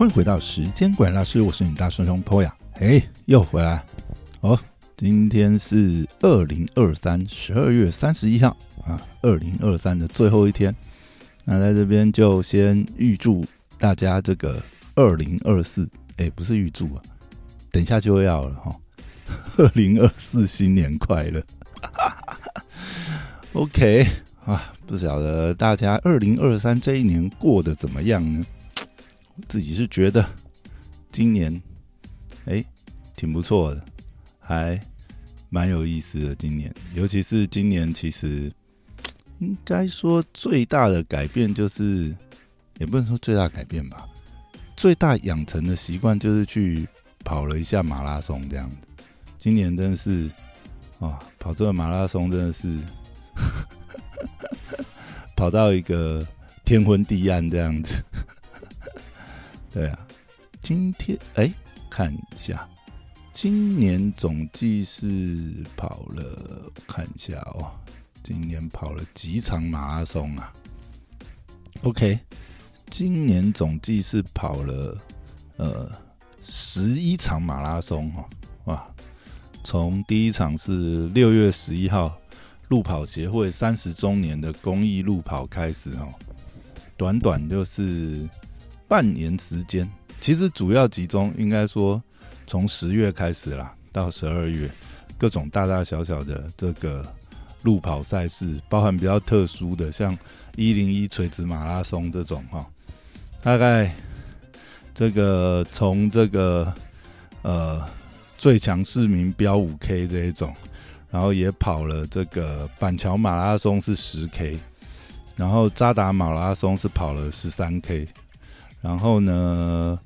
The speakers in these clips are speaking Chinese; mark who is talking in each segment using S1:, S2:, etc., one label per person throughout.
S1: 欢迎回到时间管理大师，我是你大师兄 Poya，哎，又回来哦。今天是二零二三十二月三十一号啊，二零二三的最后一天。那在这边就先预祝大家这个二零二四，哎，不是预祝啊，等一下就要了哈。二零二四新年快乐！OK 啊，不晓得大家二零二三这一年过得怎么样呢？自己是觉得今年哎挺不错的，还蛮有意思的。今年，尤其是今年，其实应该说最大的改变就是，也不能说最大改变吧，最大养成的习惯就是去跑了一下马拉松这样子。今年真的是啊，跑这个马拉松真的是 跑到一个天昏地暗这样子。对啊，今天哎，看一下，今年总计是跑了，看一下哦，今年跑了几场马拉松啊？OK，今年总计是跑了呃十一场马拉松哈，哇，从第一场是六月十一号路跑协会三十周年的公益路跑开始哦，短短就是。半年时间，其实主要集中应该说从十月开始啦，到十二月，各种大大小小的这个路跑赛事，包含比较特殊的，像一零一垂直马拉松这种哈，大概这个从这个呃最强市民标五 K 这一种，然后也跑了这个板桥马拉松是十 K，然后扎达马拉松是跑了十三 K。然后呢，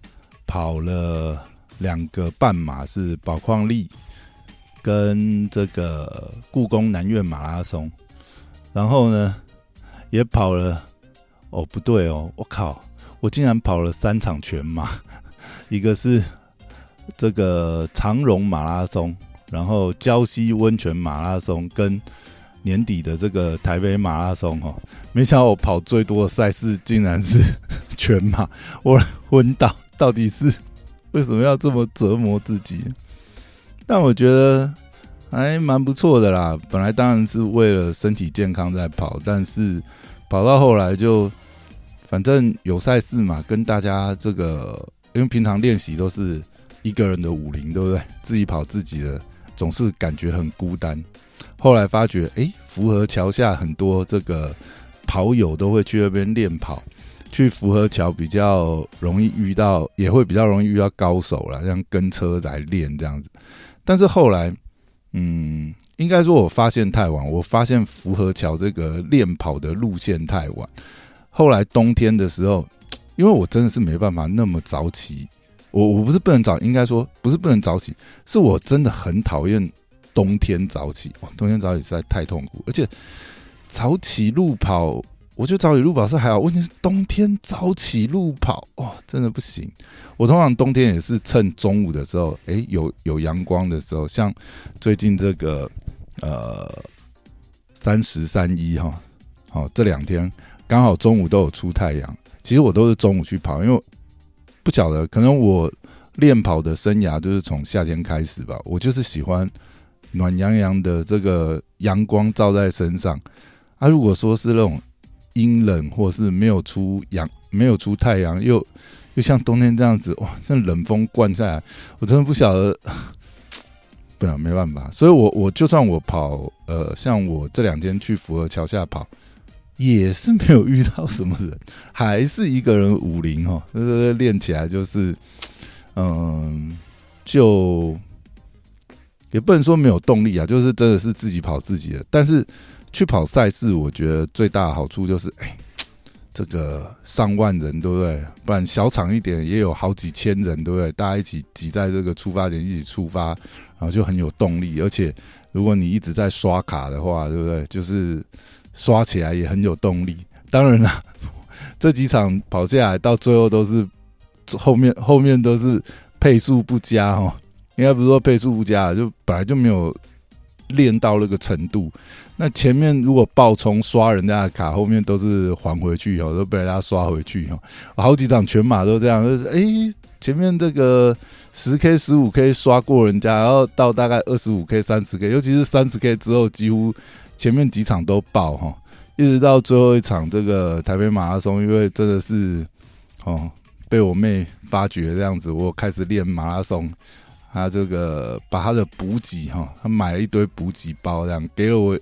S1: 跑了两个半马是宝矿力跟这个故宫南苑马拉松，然后呢也跑了，哦不对哦，我靠，我竟然跑了三场全马，一个是这个长荣马拉松，然后礁溪温泉马拉松跟。年底的这个台北马拉松哦，没想到我跑最多的赛事竟然是 全马，我昏倒，到底是为什么要这么折磨自己？但我觉得还蛮不错的啦。本来当然是为了身体健康在跑，但是跑到后来就反正有赛事嘛，跟大家这个，因为平常练习都是一个人的武林，对不对？自己跑自己的，总是感觉很孤单。后来发觉，哎，福和桥下很多这个跑友都会去那边练跑，去福和桥比较容易遇到，也会比较容易遇到高手了，像跟车来练这样子。但是后来，嗯，应该说我发现太晚，我发现福和桥这个练跑的路线太晚。后来冬天的时候，因为我真的是没办法那么早起，我我不是不能早，应该说不是不能早起，是我真的很讨厌。冬天早起，哇！冬天早起实在太痛苦，而且早起路跑，我觉得早起路跑是还好，问题是冬天早起路跑，哇，真的不行。我通常冬天也是趁中午的时候，诶，有有阳光的时候，像最近这个呃三十三一哈，好这两天刚好中午都有出太阳，其实我都是中午去跑，因为不晓得可能我练跑的生涯就是从夏天开始吧，我就是喜欢。暖洋洋的这个阳光照在身上，啊，如果说是那种阴冷或是没有出阳、没有出太阳，又又像冬天这样子，哇，这冷风灌下来，我真的不晓得，不然没办法。所以我我就算我跑，呃，像我这两天去福和桥下跑，也是没有遇到什么人，还是一个人武林哦，练起来就是，嗯，就。也不能说没有动力啊，就是真的是自己跑自己的。但是去跑赛事，我觉得最大的好处就是，哎，这个上万人，对不对？不然小场一点也有好几千人，对不对？大家一起挤在这个出发点一起出发，然后就很有动力。而且如果你一直在刷卡的话，对不对？就是刷起来也很有动力。当然了，这几场跑下来到最后都是后面后面都是配速不佳哦。应该不是说配速不佳，就本来就没有练到那个程度。那前面如果爆冲刷人家的卡，后面都是还回去哦，都被人家刷回去哦。好几场全马都这样，就是哎，前面这个十 K、十五 K 刷过人家，然后到大概二十五 K、三十 K，尤其是三十 K 之后，几乎前面几场都爆哈，一直到最后一场这个台北马拉松，因为真的是哦被我妹发觉这样子，我开始练马拉松。他这个把他的补给哈，他买了一堆补给包，这样给了我，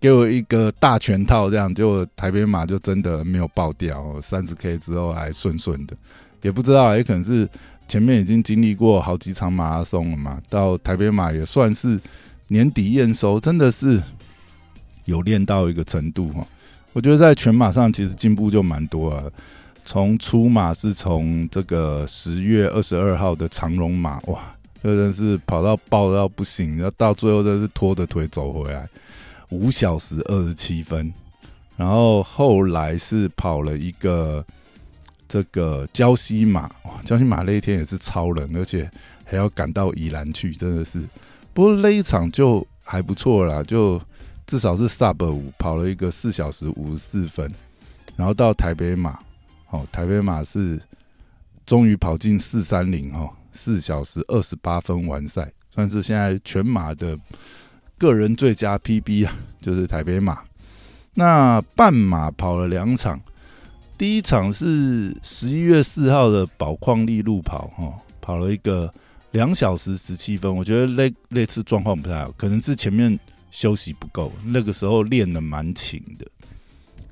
S1: 给我一个大全套，这样结果台北马就真的没有爆掉，三十 K 之后还顺顺的，也不知道，也可能是前面已经经历过好几场马拉松了嘛，到台北马也算是年底验收，真的是有练到一个程度哈。我觉得在全马上其实进步就蛮多了，从出马是从这个十月二十二号的长龙马哇。真的是跑到爆到不行，然后到最后真是拖着腿走回来，五小时二十七分。然后后来是跑了一个这个胶西马，哇，胶西马那一天也是超冷，而且还要赶到宜兰去，真的是。不过那一场就还不错啦，就至少是 sub 五跑了一个四小时五十四分。然后到台北马，哦，台北马是终于跑进四三零哦。四小时二十八分完赛，算是现在全马的个人最佳 PB 啊，就是台北马。那半马跑了两场，第一场是十一月四号的宝矿力路跑，哈，跑了一个两小时十七分。我觉得那那次状况不太好，可能是前面休息不够，那个时候练的蛮勤的，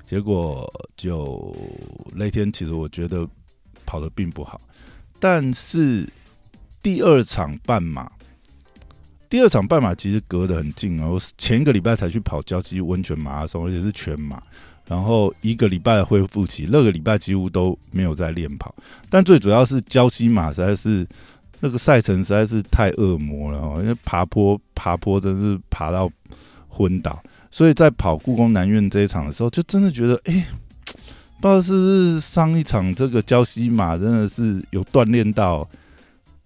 S1: 结果就那天其实我觉得跑的并不好，但是。第二场半马，第二场半马其实隔得很近哦。我前一个礼拜才去跑郊区温泉马拉松，而且是全马。然后一个礼拜恢复期，那个礼拜几乎都没有在练跑。但最主要是郊区马实在是那个赛程实在是太恶魔了哦，因为爬坡爬坡真是爬到昏倒。所以在跑故宫南院这一场的时候，就真的觉得，哎，不知道是不是上一场这个郊西马真的是有锻炼到。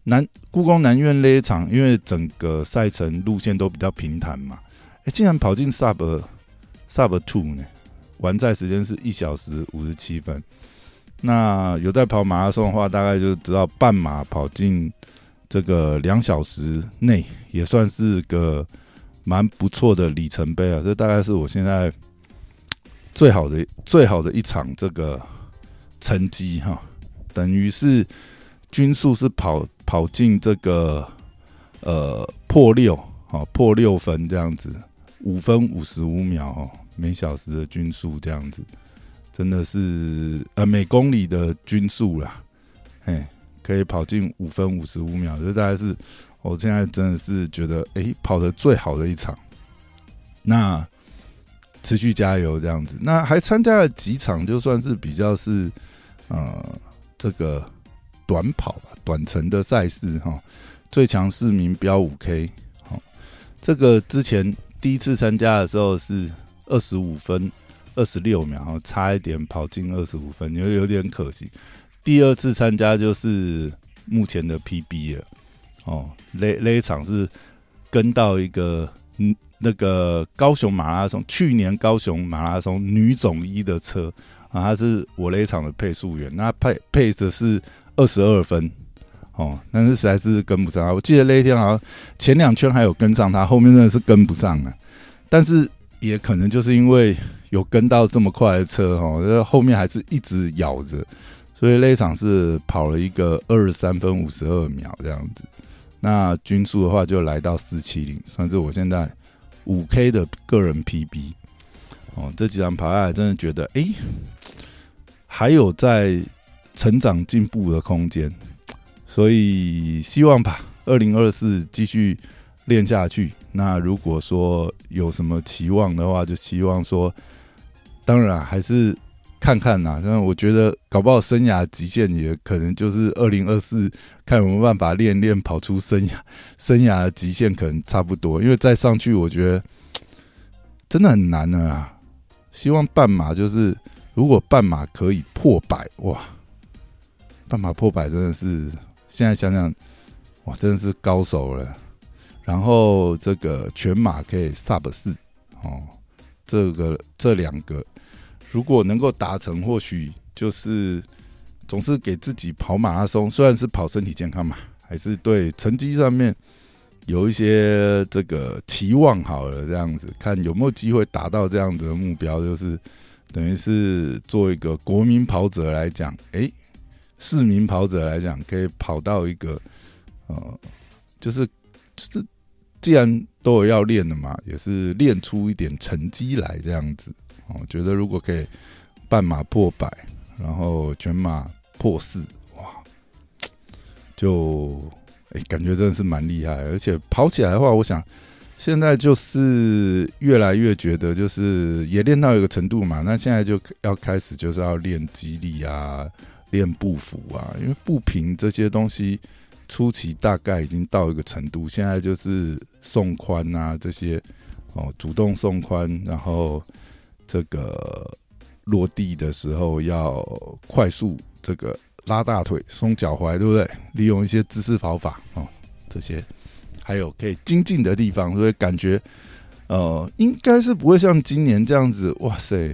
S1: 南故宫南苑那一场，因为整个赛程路线都比较平坦嘛，哎，竟然跑进 sub sub two 呢？完赛时间是一小时五十七分。那有在跑马拉松的话，大概就知道半马跑进这个两小时内，也算是个蛮不错的里程碑啊。这大概是我现在最好的最好的一场这个成绩哈，等于是均速是跑。跑进这个呃破六，好破六分这样子，五分五十五秒哦，每小时的均速这样子，真的是呃每公里的均速啦，嘿，可以跑进五分五十五秒，就大概是我现在真的是觉得哎跑的最好的一场。那持续加油这样子，那还参加了几场，就算是比较是呃这个。短跑吧，短程的赛事哈，最强市民标五 K，好，这个之前第一次参加的时候是二十五分二十六秒，差一点跑进二十五分，有有点可惜。第二次参加就是目前的 PB 了，哦，那那一场是跟到一个嗯那个高雄马拉松，去年高雄马拉松女总一的车啊，他是我那一场的配速员，那配配的是。二十二分，哦，但是实在是跟不上。我记得那一天好像前两圈还有跟上他，后面真的是跟不上了。但是也可能就是因为有跟到这么快的车，哦，后面还是一直咬着，所以那一场是跑了一个二十三分五十二秒这样子。那均速的话就来到四七零，算是我现在五 K 的个人 PB。哦，这几场跑下来，真的觉得哎，还有在。成长进步的空间，所以希望吧，二零二四继续练下去。那如果说有什么期望的话，就希望说，当然还是看看呐。但我觉得搞不好生涯极限也可能就是二零二四，看有没有办法练练跑出生涯生涯的极限，可能差不多。因为再上去，我觉得真的很难了啊。希望半马就是，如果半马可以破百，哇！半马破百真的是，现在想想，哇，真的是高手了。然后这个全马可以 sub 四哦，这个这两个如果能够达成，或许就是总是给自己跑马拉松，虽然是跑身体健康嘛，还是对成绩上面有一些这个期望好了，这样子看有没有机会达到这样子的目标，就是等于是做一个国民跑者来讲，诶，市民跑者来讲，可以跑到一个呃，就是就是。既然都有要练的嘛，也是练出一点成绩来这样子。我觉得如果可以半马破百，然后全马破四，哇，就哎感觉真的是蛮厉害。而且跑起来的话，我想现在就是越来越觉得，就是也练到一个程度嘛。那现在就要开始就是要练肌力啊，练步幅啊，因为步频这些东西。初期大概已经到一个程度，现在就是送宽啊这些哦，主动送宽，然后这个落地的时候要快速这个拉大腿、松脚踝，对不对？利用一些姿势跑法哦，这些还有可以精进的地方，所以感觉呃，应该是不会像今年这样子，哇塞！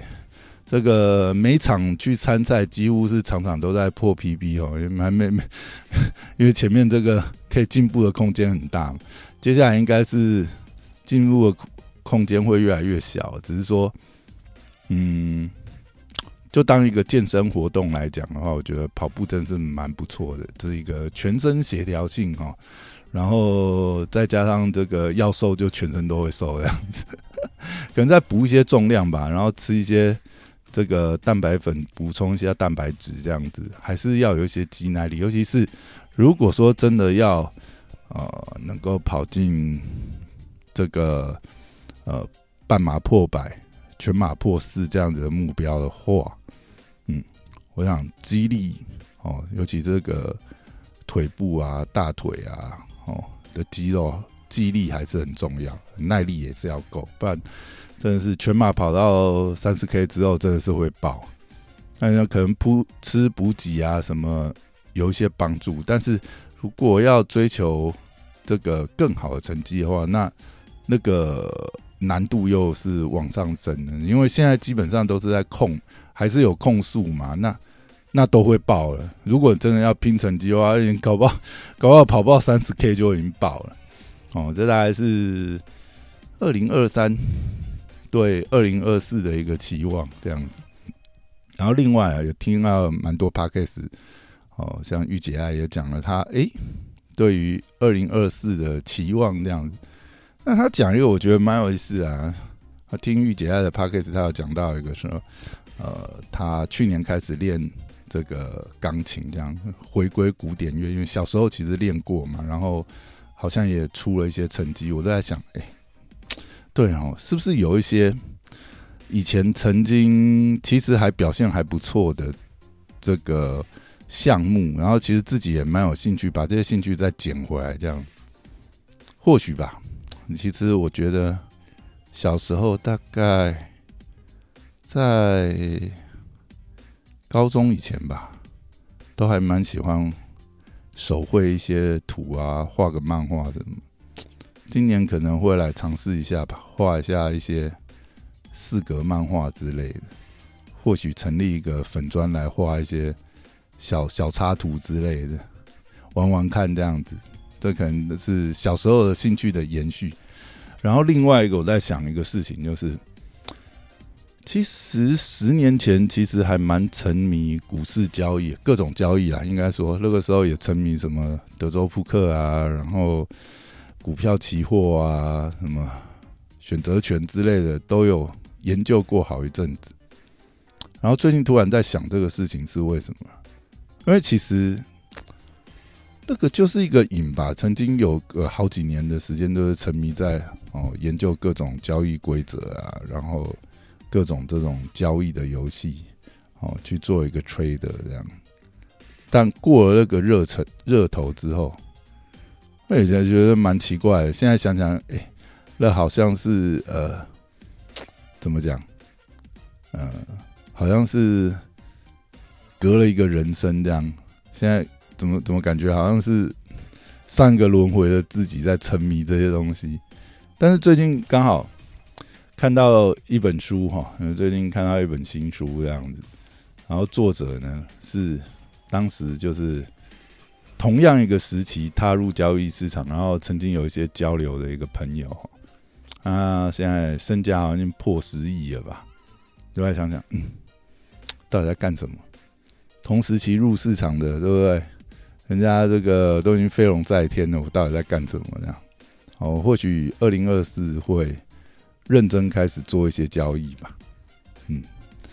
S1: 这个每场去参赛，几乎是场场都在破 PB 哦，也蛮没没，因为前面这个可以进步的空间很大，接下来应该是进步的空间会越来越小，只是说，嗯，就当一个健身活动来讲的话，我觉得跑步真是蛮不错的，这是一个全身协调性哈，然后再加上这个要瘦就全身都会瘦这样子，可能再补一些重量吧，然后吃一些。这个蛋白粉补充一下蛋白质，这样子还是要有一些肌耐力。尤其是如果说真的要呃能够跑进这个呃半马破百、全马破四这样子的目标的话，嗯，我想肌力哦，尤其这个腿部啊、大腿啊哦的肌肉肌力还是很重要，耐力也是要够，不然。真的是全马跑到三十 K 之后，真的是会爆。那可能补吃补给啊什么有一些帮助，但是如果要追求这个更好的成绩的话，那那个难度又是往上升的。因为现在基本上都是在控，还是有控速嘛，那那都会爆了。如果真的要拼成绩的话，搞不好搞不好跑不到三十 K 就已经爆了。哦，这大概是二零二三。对二零二四的一个期望这样子，然后另外啊，有听到蛮多 podcast，哦，像玉姐啊也讲了，他诶对于二零二四的期望这样子，那他讲一个我觉得蛮有意思啊，他听玉姐爱的 podcast，他有讲到一个说，呃，他去年开始练这个钢琴，这样回归古典乐，因为小时候其实练过嘛，然后好像也出了一些成绩，我都在想，哎。对哦，是不是有一些以前曾经其实还表现还不错的这个项目，然后其实自己也蛮有兴趣，把这些兴趣再捡回来，这样或许吧。其实我觉得小时候大概在高中以前吧，都还蛮喜欢手绘一些图啊，画个漫画的。今年可能会来尝试一下吧，画一下一些四格漫画之类的，或许成立一个粉砖来画一些小小插图之类的，玩玩看这样子。这可能是小时候的兴趣的延续。然后另外一个我在想一个事情，就是其实十年前其实还蛮沉迷股市交易，各种交易啦，应该说那个时候也沉迷什么德州扑克啊，然后。股票、期货啊，什么选择权之类的，都有研究过好一阵子。然后最近突然在想这个事情是为什么？因为其实那个就是一个瘾吧。曾经有个好几年的时间都是沉迷在哦研究各种交易规则啊，然后各种这种交易的游戏哦去做一个 trade 这样。但过了那个热忱热头之后。我也觉得蛮奇怪的。现在想想，哎，那好像是呃，怎么讲？呃，好像是隔了一个人生这样。现在怎么怎么感觉好像是上一个轮回的自己在沉迷这些东西。但是最近刚好看到一本书哈，最近看到一本新书这样子，然后作者呢是当时就是同样一个时期踏入交易市场，然后曾经有一些交流的一个朋友，啊，现在身家好像破十亿了吧？就来想想，嗯，到底在干什么？同时期入市场的，对不对？人家这个都已经飞龙在天了，我到底在干什么？这样，哦，或许二零二四会认真开始做一些交易吧。嗯，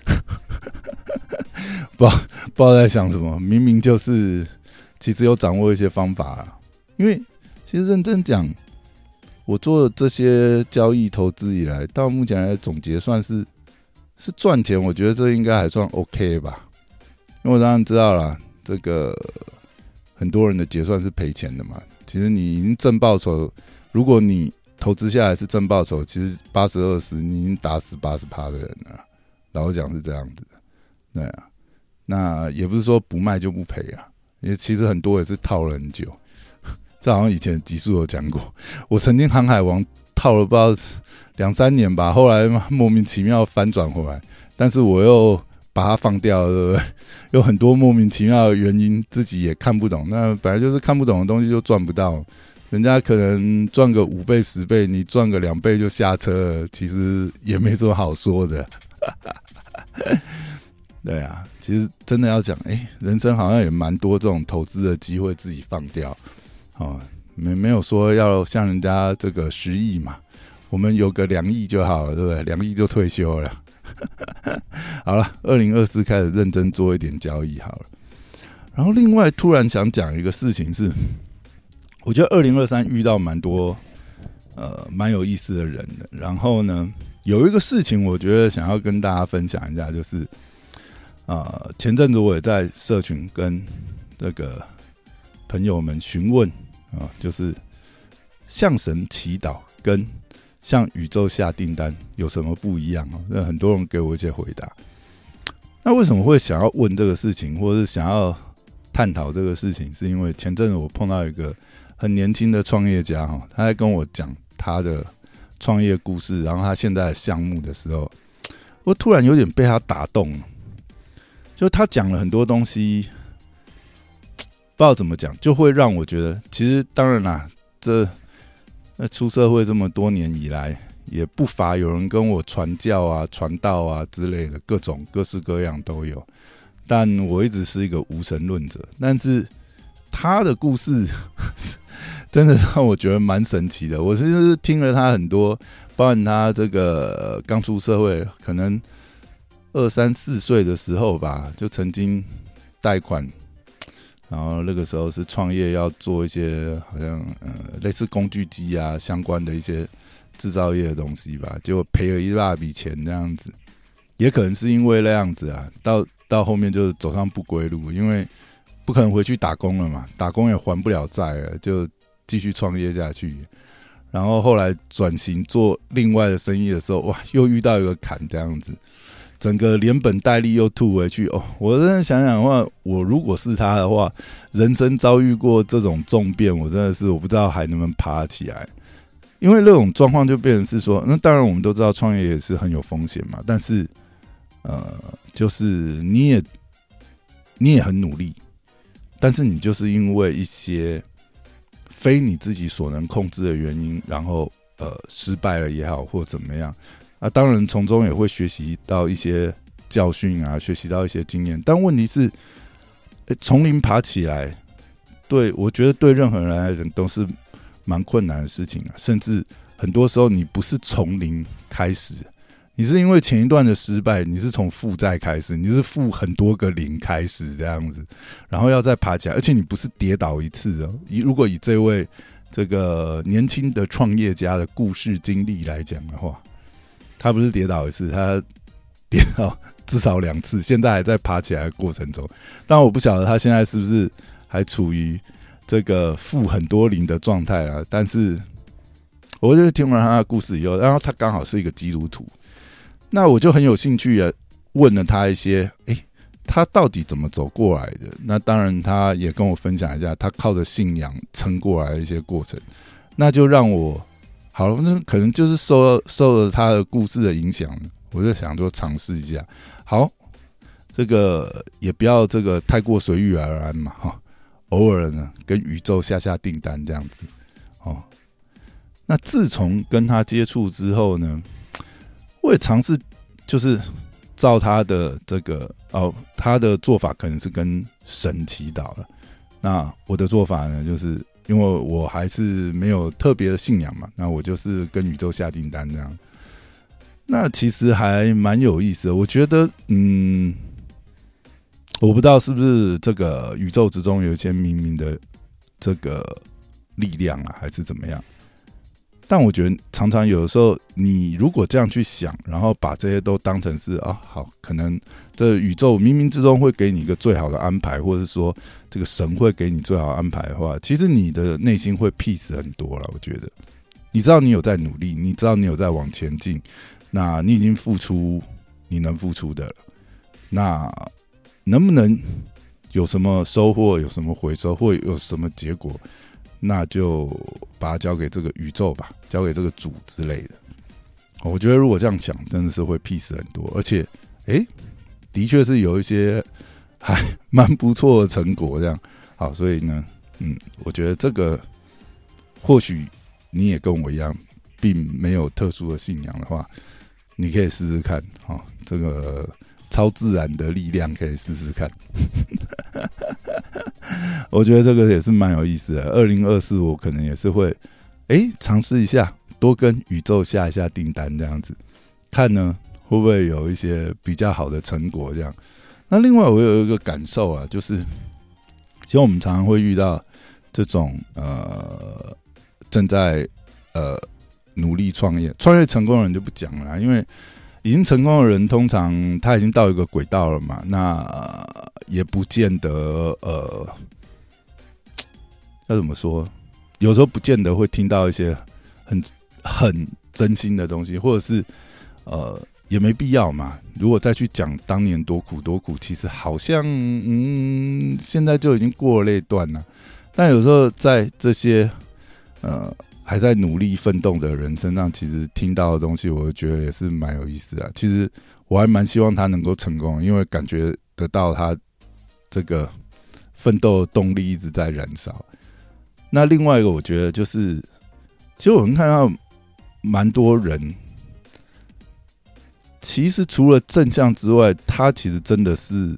S1: 不知道不知道在想什么，明明就是其实有掌握一些方法，啊因为其实认真讲，我做这些交易投资以来，到目前来总结算是是赚钱，我觉得这应该还算 OK 吧。因为我当然知道了，这个很多人的结算是赔钱的嘛。其实你已经挣报酬，如果你投资下来是挣报酬，其实八十二十，你已经打死八十趴的人了。老实讲是这样子的，对啊。那也不是说不卖就不赔啊，因为其实很多也是套了很久。这好像以前集数有讲过，我曾经航海王套了不知道两三年吧，后来莫名其妙翻转回来，但是我又。把它放掉，对不对？有很多莫名其妙的原因，自己也看不懂。那本来就是看不懂的东西，就赚不到。人家可能赚个五倍、十倍，你赚个两倍就下车了，其实也没什么好说的。对啊，其实真的要讲，哎，人生好像也蛮多这种投资的机会，自己放掉。哦，没没有说要像人家这个十亿嘛，我们有个两亿就好了，对不对？两亿就退休了。好了，二零二四开始认真做一点交易好了。然后另外突然想讲一个事情是，我觉得二零二三遇到蛮多呃蛮有意思的人的。然后呢，有一个事情我觉得想要跟大家分享一下，就是啊前阵子我也在社群跟这个朋友们询问啊，就是向神祈祷跟。向宇宙下订单有什么不一样啊？那很多人给我一些回答。那为什么会想要问这个事情，或者是想要探讨这个事情？是因为前阵子我碰到一个很年轻的创业家哈，他在跟我讲他的创业故事，然后他现在的项目的时候，我突然有点被他打动了。就他讲了很多东西，不知道怎么讲，就会让我觉得，其实当然啦，这。那出社会这么多年以来，也不乏有人跟我传教啊、传道啊之类的，各种各式各样都有。但我一直是一个无神论者。但是他的故事 真的让我觉得蛮神奇的。我是听了他很多，包含他这个刚出社会，可能二三四岁的时候吧，就曾经贷款。然后那个时候是创业，要做一些好像呃类似工具机啊相关的一些制造业的东西吧，结果赔了一大笔钱这样子，也可能是因为那样子啊，到到后面就走上不归路，因为不可能回去打工了嘛，打工也还不了债了，就继续创业下去。然后后来转型做另外的生意的时候，哇，又遇到一个坎这样子。整个连本带利又吐回去哦！我真的想想的话，我如果是他的话，人生遭遇过这种重变，我真的是我不知道还能不能爬起来。因为那种状况就变成是说，那当然我们都知道创业也是很有风险嘛。但是，呃，就是你也你也很努力，但是你就是因为一些非你自己所能控制的原因，然后呃失败了也好，或怎么样。啊，当然从中也会学习到一些教训啊，学习到一些经验。但问题是，从零爬起来，对我觉得对任何人来讲都是蛮困难的事情啊。甚至很多时候你不是从零开始，你是因为前一段的失败，你是从负债开始，你是负很多个零开始这样子，然后要再爬起来，而且你不是跌倒一次哦。以如果以这位这个年轻的创业家的故事经历来讲的话，他不是跌倒一次，他跌倒至少两次，现在还在爬起来的过程中。但我不晓得他现在是不是还处于这个负很多零的状态啊？但是，我就听完他的故事以后，然后他刚好是一个基督徒，那我就很有兴趣啊，问了他一些，诶，他到底怎么走过来的？那当然，他也跟我分享一下他靠着信仰撑过来的一些过程。那就让我好了，那可能就是受受了他的故事的影响，我就想说尝试一下。好，这个也不要这个太过随遇而安嘛，哈。偶尔呢，跟宇宙下下订单这样子。哦，那自从跟他接触之后呢，我也尝试就是。照他的这个哦，他的做法可能是跟神祈祷了。那我的做法呢，就是因为我还是没有特别的信仰嘛，那我就是跟宇宙下订单这样。那其实还蛮有意思的，我觉得，嗯，我不知道是不是这个宇宙之中有一些冥冥的这个力量啊，还是怎么样。但我觉得常常有的时候，你如果这样去想，然后把这些都当成是啊，好，可能这宇宙冥冥之中会给你一个最好的安排，或者是说这个神会给你最好安排的话，其实你的内心会 peace 很多了。我觉得，你知道你有在努力，你知道你有在往前进，那你已经付出你能付出的了，那能不能有什么收获，有什么回收，或有什么结果？那就把它交给这个宇宙吧，交给这个主之类的。我觉得如果这样想，真的是会 peace 很多，而且，哎，的确是有一些还蛮不错的成果。这样好，所以呢，嗯，我觉得这个或许你也跟我一样，并没有特殊的信仰的话，你可以试试看。哈，这个超自然的力量可以试试看。我觉得这个也是蛮有意思的。二零二四，我可能也是会，哎，尝试一下，多跟宇宙下一下订单，这样子，看呢会不会有一些比较好的成果。这样，那另外我有一个感受啊，就是，其实我们常常会遇到这种呃，正在呃努力创业、创业成功的人就不讲了，因为已经成功的人通常他已经到一个轨道了嘛，那也不见得呃。要怎么说？有时候不见得会听到一些很很真心的东西，或者是呃，也没必要嘛。如果再去讲当年多苦多苦，其实好像嗯，现在就已经过了那段了。但有时候在这些呃还在努力奋斗的人身上，其实听到的东西，我觉得也是蛮有意思的。其实我还蛮希望他能够成功，因为感觉得到他这个奋斗动力一直在燃烧。那另外一个，我觉得就是，其实我们看到蛮多人，其实除了正向之外，他其实真的是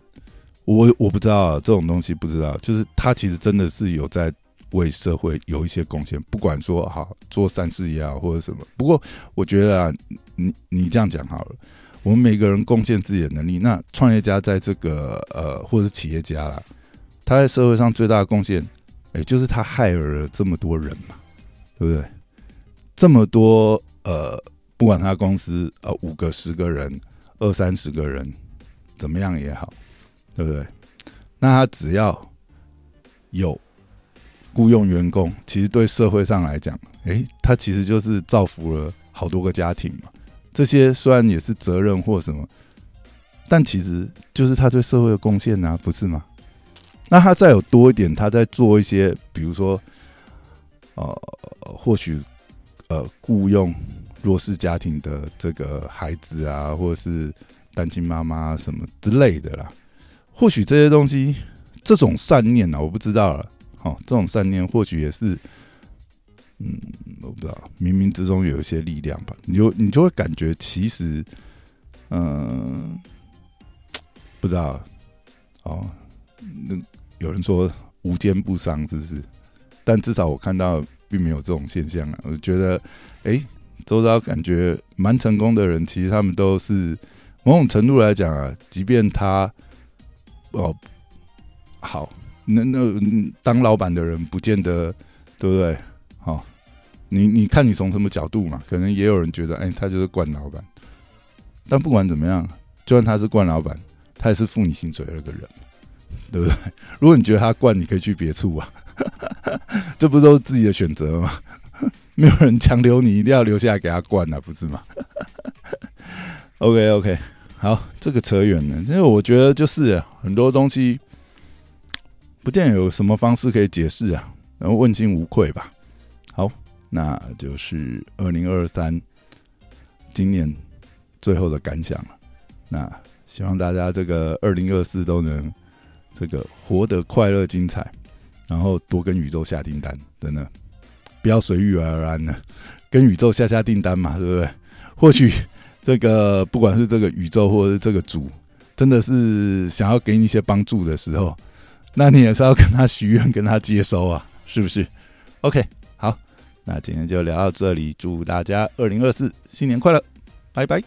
S1: 我我不知道这种东西不知道，就是他其实真的是有在为社会有一些贡献，不管说好做善事也好或者什么。不过我觉得啊，你你这样讲好了，我们每个人贡献自己的能力。那创业家在这个呃，或者是企业家啦，他在社会上最大的贡献。哎，就是他害了这么多人嘛，对不对？这么多呃，不管他公司呃五个、十个人、二三十个人，怎么样也好，对不对？那他只要有雇佣员工，其实对社会上来讲，哎，他其实就是造福了好多个家庭嘛。这些虽然也是责任或什么，但其实就是他对社会的贡献呐，不是吗？那他再有多一点，他在做一些，比如说，呃，或许呃，雇佣弱势家庭的这个孩子啊，或者是单亲妈妈什么之类的啦。或许这些东西，这种善念呢，我不知道了。好，这种善念或许也是，嗯，我不知道，冥冥之中有一些力量吧。你就你就会感觉，其实，嗯，不知道，哦，那。有人说无奸不商，是不是？但至少我看到并没有这种现象啊。我觉得，哎，周遭感觉蛮成功的人，其实他们都是某种程度来讲啊，即便他哦好，那那当老板的人不见得对不对？你你看你从什么角度嘛？可能也有人觉得，哎，他就是惯老板。但不管怎么样，就算他是惯老板，他也是付你薪水的那个人。对不对？如果你觉得他惯，你可以去别处啊，这不都是自己的选择吗？没有人强留你一定要留下来给他惯啊，不是吗？OK OK，好，这个扯远了，因为我觉得就是很多东西不见有什么方式可以解释啊，然后问心无愧吧。那就是二零二三今年最后的感想了。那希望大家这个二零二四都能这个活得快乐精彩，然后多跟宇宙下订单，真的不要随遇而安呢，跟宇宙下下订单嘛，对不对？或许这个不管是这个宇宙或者是这个主，真的是想要给你一些帮助的时候，那你也是要跟他许愿，跟他接收啊，是不是？OK，那今天就聊到这里，祝大家二零二四新年快乐，拜拜。